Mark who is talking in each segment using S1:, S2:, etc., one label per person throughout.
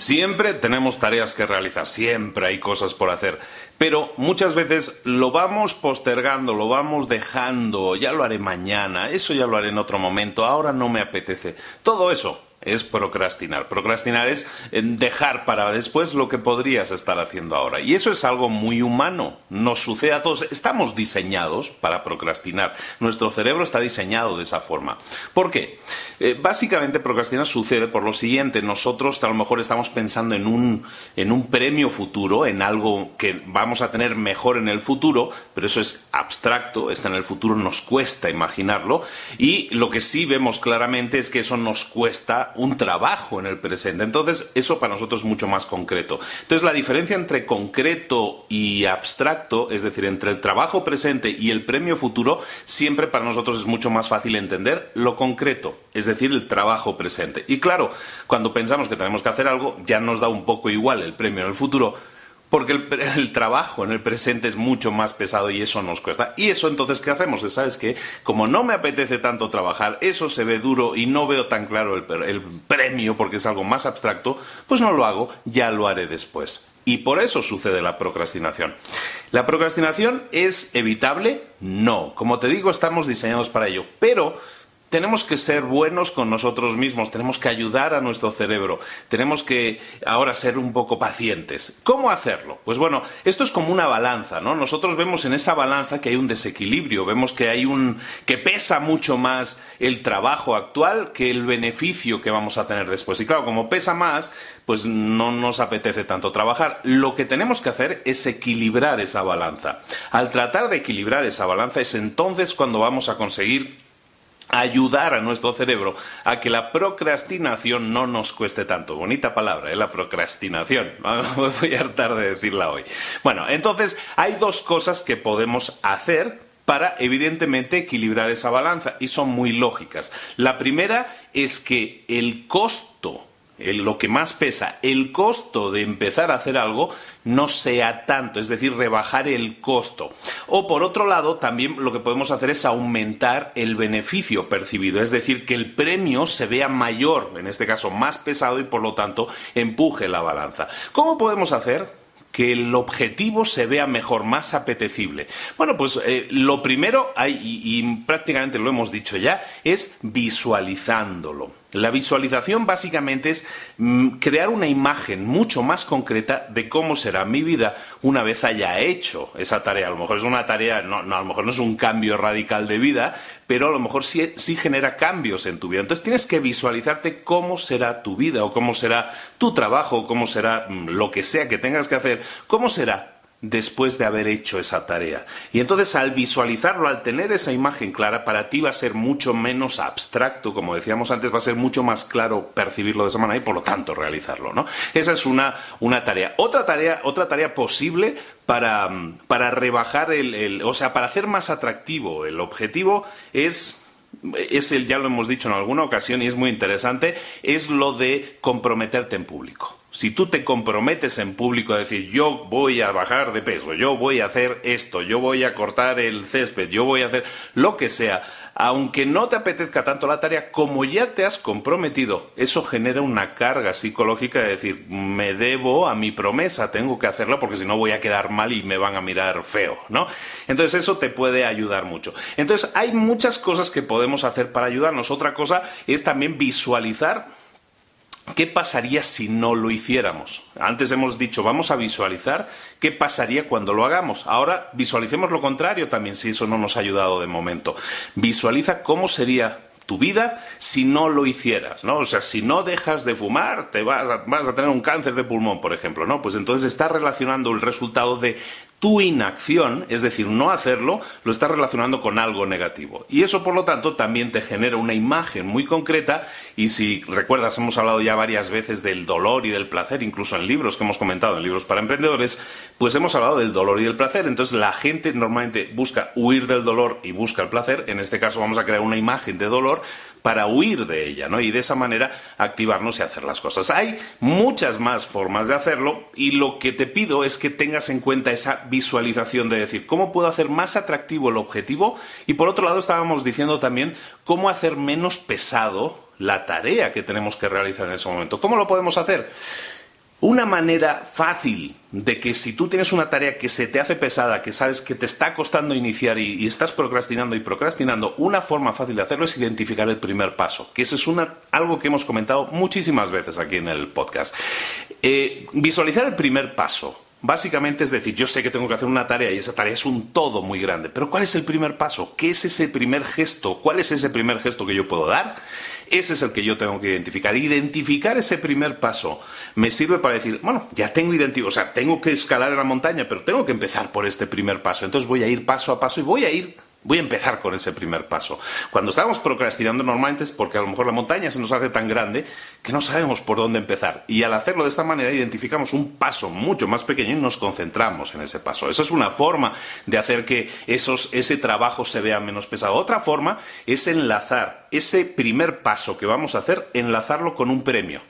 S1: Siempre tenemos tareas que realizar, siempre hay cosas por hacer, pero muchas veces lo vamos postergando, lo vamos dejando, ya lo haré mañana, eso ya lo haré en otro momento, ahora no me apetece. Todo eso es procrastinar. Procrastinar es eh, dejar para después lo que podrías estar haciendo ahora. Y eso es algo muy humano. Nos sucede a todos. Estamos diseñados para procrastinar. Nuestro cerebro está diseñado de esa forma. ¿Por qué? Eh, básicamente procrastinar sucede por lo siguiente. Nosotros a lo mejor estamos pensando en un, en un premio futuro, en algo que vamos a tener mejor en el futuro, pero eso es abstracto, está en el futuro, nos cuesta imaginarlo. Y lo que sí vemos claramente es que eso nos cuesta un trabajo en el presente. Entonces, eso para nosotros es mucho más concreto. Entonces, la diferencia entre concreto y abstracto, es decir, entre el trabajo presente y el premio futuro, siempre para nosotros es mucho más fácil entender lo concreto, es decir, el trabajo presente. Y claro, cuando pensamos que tenemos que hacer algo, ya nos da un poco igual el premio en el futuro porque el, trabajo en el presente es mucho más pesado y eso nos cuesta. Y eso entonces, ¿qué hacemos? ¿Sabes qué? Como no me apetece tanto trabajar, eso se ve duro y no veo tan claro el, premio porque es algo más abstracto, pues no lo hago, ya lo haré después. Y por eso sucede la procrastinación. ¿La procrastinación es evitable? No. Como te digo, estamos diseñados para ello. Pero tenemos que ser buenos con nosotros mismos, tenemos que ayudar a nuestro cerebro, tenemos que ahora ser un poco pacientes. ¿Cómo hacerlo? Pues bueno, esto es como una balanza, ¿no? Nosotros vemos en esa balanza que hay un desequilibrio, vemos que hay un que pesa mucho más el trabajo actual que el beneficio que vamos a tener después. Y claro, como pesa más, pues no nos apetece tanto trabajar. Lo que tenemos que hacer es equilibrar esa balanza. Al tratar de equilibrar esa balanza es entonces cuando vamos a conseguir ayudar a nuestro cerebro a que la procrastinación no nos cueste tanto. Bonita palabra, ¿eh? la procrastinación. Voy a hartar de decirla hoy. Bueno, entonces hay dos cosas que podemos hacer para evidentemente equilibrar esa balanza y son muy lógicas. La primera es que el costo lo que más pesa, el costo de empezar a hacer algo no sea tanto, es decir, rebajar el costo. O por otro lado, también lo que podemos hacer es aumentar el beneficio percibido, es decir, que el premio se vea mayor, en este caso más pesado y por lo tanto empuje la balanza. ¿Cómo podemos hacer? que el objetivo se vea mejor, más apetecible. Bueno, pues eh, lo primero, y prácticamente lo hemos dicho ya, es visualizándolo. La visualización básicamente es mm, crear una imagen mucho más concreta de cómo será mi vida una vez haya hecho esa tarea. A lo mejor es una tarea, no, a lo mejor no es un cambio radical de vida, pero a lo mejor sí, sí genera cambios en tu vida. Entonces tienes que visualizarte cómo será tu vida o cómo será tu trabajo, cómo será mm, lo que sea que tengas que hacer, cómo será después de haber hecho esa tarea. Y entonces al visualizarlo, al tener esa imagen clara, para ti va a ser mucho menos abstracto, como decíamos antes, va a ser mucho más claro percibirlo de esa manera y por lo tanto realizarlo, ¿no? Esa es una, tarea. Otra tarea, otra tarea posible para, para rebajar el, o sea, para hacer más atractivo el objetivo es es el, ya lo hemos dicho en alguna ocasión y es muy interesante, es lo de comprometerte en público. Si tú te comprometes en público a decir yo voy a bajar de peso, yo voy a hacer esto, yo voy a cortar el césped, yo voy a hacer lo que sea, aunque no te apetezca tanto la tarea, como ya te has comprometido, eso genera una carga psicológica de decir me debo a mi promesa, tengo que hacerlo porque si no voy a quedar mal y me van a mirar feo, ¿no? Entonces eso te puede ayudar mucho. Entonces hay muchas cosas que podemos hacer para ayudarnos. Otra cosa es también visualizar ¿Qué pasaría si no lo hiciéramos? Antes hemos dicho, vamos a visualizar qué pasaría cuando lo hagamos. Ahora visualicemos lo contrario también, si eso no nos ha ayudado de momento. Visualiza cómo sería tu vida si no lo hicieras, ¿no? O sea, si no dejas de fumar, te vas a, vas a tener un cáncer de pulmón, por ejemplo, ¿no? Pues entonces estás relacionando el resultado de tu inacción, es decir, no hacerlo, lo estás relacionando con algo negativo. Y eso, por lo tanto, también te genera una imagen muy concreta y si recuerdas, hemos hablado ya varias veces del dolor y del placer, incluso en libros que hemos comentado, en libros para emprendedores, pues hemos hablado del dolor y del placer. Entonces, la gente normalmente busca huir del dolor y busca el placer. En este caso, vamos a crear una imagen de dolor para huir de ella, ¿no? Y de esa manera activarnos y hacer las cosas. Hay muchas más formas de hacerlo y lo que te pido es que tengas en cuenta esa visualización de decir, ¿cómo puedo hacer más atractivo el objetivo? Y por otro lado estábamos diciendo también cómo hacer menos pesado la tarea que tenemos que realizar en ese momento. ¿Cómo lo podemos hacer? Una manera fácil de que si tú tienes una tarea que se te hace pesada, que sabes que te está costando iniciar y, estás procrastinando y procrastinando, una forma fácil de hacerlo es identificar el primer paso, que eso es algo que hemos comentado muchísimas veces aquí en el podcast. Eh, visualizar el primer paso. Básicamente es decir, yo sé que tengo que hacer una tarea y esa tarea es un todo muy grande, pero ¿cuál es el primer paso? ¿Qué es ese primer gesto? ¿Cuál es ese primer gesto que yo puedo dar? Ese es el que yo tengo que identificar. Identificar ese primer paso me sirve para decir, bueno, ya tengo identificado, o sea, tengo que escalar la montaña, pero tengo que empezar por este primer paso. Entonces voy a ir paso a paso y voy a ir Voy a empezar con ese primer paso. Cuando estamos procrastinando normalmente es porque a lo mejor la montaña se nos hace tan grande que no sabemos por dónde empezar. Y al hacerlo de esta manera identificamos un paso mucho más pequeño y nos concentramos en ese paso. Esa es una forma de hacer que ese trabajo se vea menos pesado. Otra forma es enlazar ese primer paso que vamos a hacer, enlazarlo con un premio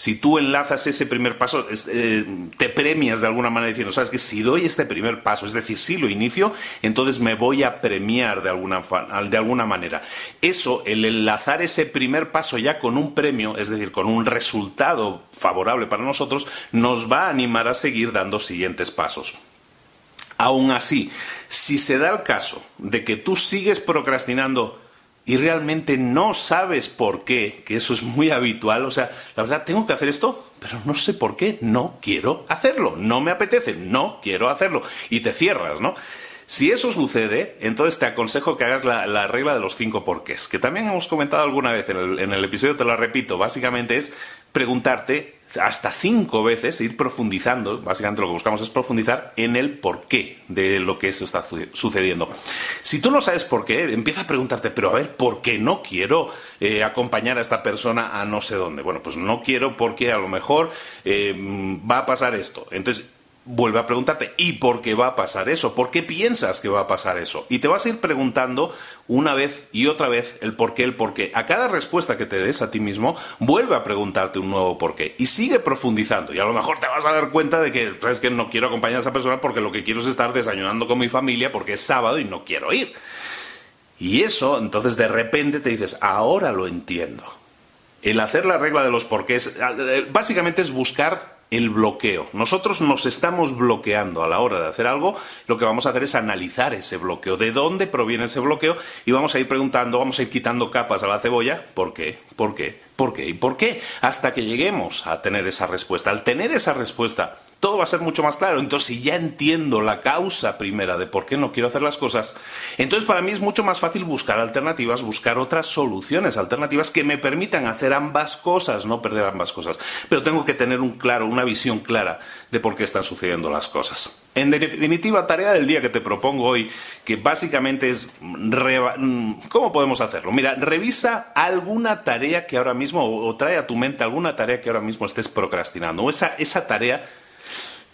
S1: si tú enlazas ese primer paso, eh, te premias de alguna manera diciendo, sabes que si doy este primer paso, es decir, si lo inicio, entonces me voy a premiar de alguna, de alguna manera. Eso, el enlazar ese primer paso ya con un premio, es decir, con un resultado favorable para nosotros, nos va a animar a seguir dando siguientes pasos. Aún así, si se da el caso de que tú sigues procrastinando y realmente no sabes por qué, que eso es muy habitual, o sea, la verdad, tengo que hacer esto, pero no sé por qué, no quiero hacerlo, no me apetece, no quiero hacerlo, y te cierras, ¿no? Si eso sucede, entonces te aconsejo que hagas la, regla de los cinco porqués, que también hemos comentado alguna vez en el, en el episodio, te lo repito, básicamente es preguntarte hasta cinco veces, ir profundizando, básicamente lo que buscamos es profundizar en el porqué de lo que eso está sucediendo. Si tú no sabes por qué, empieza a preguntarte, pero a ver, ¿por qué no quiero eh, acompañar a esta persona a no sé dónde? Bueno, pues no quiero porque a lo mejor eh, va a pasar esto. Entonces, vuelve a preguntarte, ¿y por qué va a pasar eso? ¿Por qué piensas que va a pasar eso? Y te vas a ir preguntando una vez y otra vez el por qué, el por qué. A cada respuesta que te des a ti mismo, vuelve a preguntarte un nuevo por qué. Y sigue profundizando. Y a lo mejor te vas a dar cuenta de que, sabes que no quiero acompañar a esa persona porque lo que quiero es estar desayunando con mi familia porque es sábado y no quiero ir. Y eso, entonces de repente te dices, ahora lo entiendo. El hacer la regla de los porqués, eh, básicamente es buscar el bloqueo. Nosotros nos estamos bloqueando a la hora de hacer algo, lo que vamos a hacer es analizar ese bloqueo, de dónde proviene ese bloqueo y vamos a ir preguntando, vamos a ir quitando capas a la cebolla, ¿por qué? ¿Por qué? ¿Por qué? ¿Y por qué? Hasta que lleguemos a tener esa respuesta. Al tener esa respuesta, todo va a ser mucho más claro. Entonces, si ya entiendo la causa primera de por qué no quiero hacer las cosas, entonces para mí es mucho más fácil buscar alternativas, buscar otras soluciones alternativas que me permitan hacer ambas cosas, no perder ambas cosas. Pero tengo que tener un claro, una visión clara de por qué están sucediendo las cosas. En definitiva, tarea del día que te propongo hoy, que básicamente es ¿cómo podemos hacerlo? Mira, revisa alguna tarea que ahora mismo, o trae a tu mente alguna tarea que ahora mismo estés procrastinando, o esa, esa tarea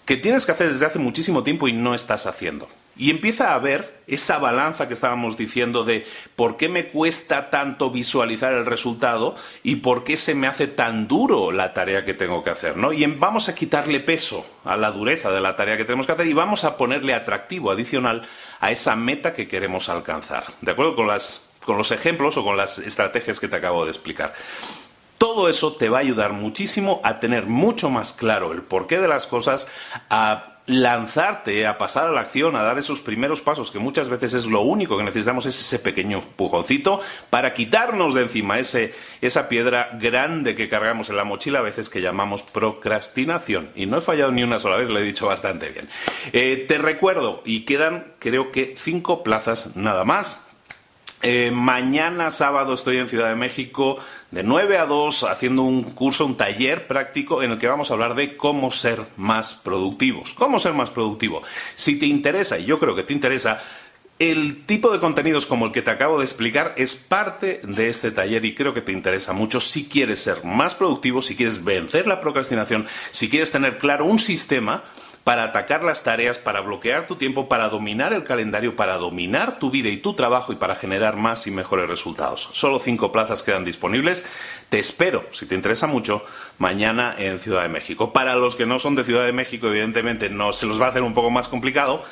S1: que tienes que hacer desde hace muchísimo tiempo y no estás haciendo. Y empieza a ver esa balanza que estábamos diciendo de por qué me cuesta tanto visualizar el resultado y por qué se me hace tan duro la tarea que tengo que hacer, ¿no? Y vamos a quitarle peso a la dureza de la tarea que tenemos que hacer y vamos a ponerle atractivo adicional a esa meta que queremos alcanzar. ¿De acuerdo con con los ejemplos o con las estrategias que te acabo de explicar? Todo eso te va a ayudar muchísimo a tener mucho más claro el porqué de las cosas, a lanzarte, a pasar a la acción, a dar esos primeros pasos, que muchas veces es lo único que necesitamos, es ese pequeño pujoncito para quitarnos de encima ese, esa piedra grande que cargamos en la mochila, a veces que llamamos procrastinación. Y no he fallado ni una sola vez, lo he dicho bastante bien. Eh, te recuerdo, y quedan creo que cinco plazas nada más eh, mañana sábado estoy en Ciudad de México de 9 a 2 haciendo un curso, un taller práctico en el que vamos a hablar de cómo ser más productivos. ¿Cómo ser más productivo? Si te interesa, y yo creo que te interesa, el tipo de contenidos como el que te acabo de explicar es parte de este taller y creo que te interesa mucho si quieres ser más productivo, si quieres vencer la procrastinación, si quieres tener claro un sistema para atacar las tareas, para bloquear tu tiempo, para dominar el calendario, para dominar tu vida y tu trabajo y para generar más y mejores resultados. Solo cinco plazas quedan disponibles. Te espero, si te interesa mucho, mañana en Ciudad de México. Para los que no son de Ciudad de México, evidentemente no se los va a hacer un poco más complicado.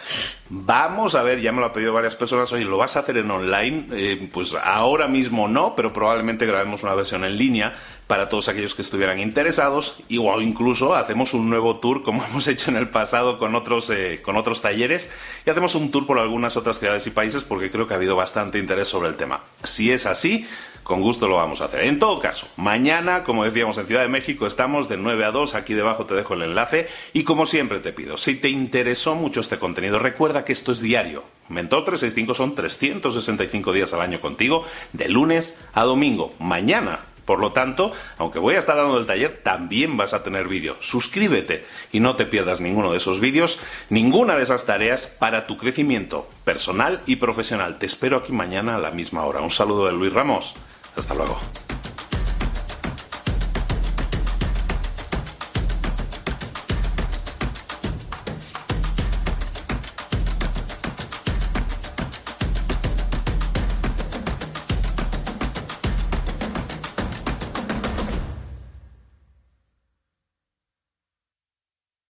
S1: Vamos a ver, ya me lo ha pedido varias personas, oye, ¿lo vas a hacer en online? Eh, pues ahora mismo no, pero probablemente grabemos una versión en línea para todos aquellos que estuvieran interesados y, o incluso hacemos un nuevo tour como hemos hecho en el pasado con otros, eh, con otros talleres y hacemos un tour por algunas otras ciudades y países porque creo que ha habido bastante interés sobre el tema. Si es así, con gusto lo vamos a hacer. En todo caso, mañana, como decíamos en Ciudad de México, estamos de 9 a 2, aquí debajo te dejo el enlace y como siempre te pido, si te interesó mucho este contenido, recuerda que esto es diario. Mentor 365 son 365 días al año contigo, de lunes a domingo. Mañana por lo tanto, aunque voy a estar dando el taller, también vas a tener vídeo. Suscríbete y no te pierdas ninguno de esos vídeos, ninguna de esas tareas para tu crecimiento personal y profesional. Te espero aquí mañana a la misma hora. Un saludo de Luis Ramos. Hasta luego.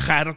S2: viajar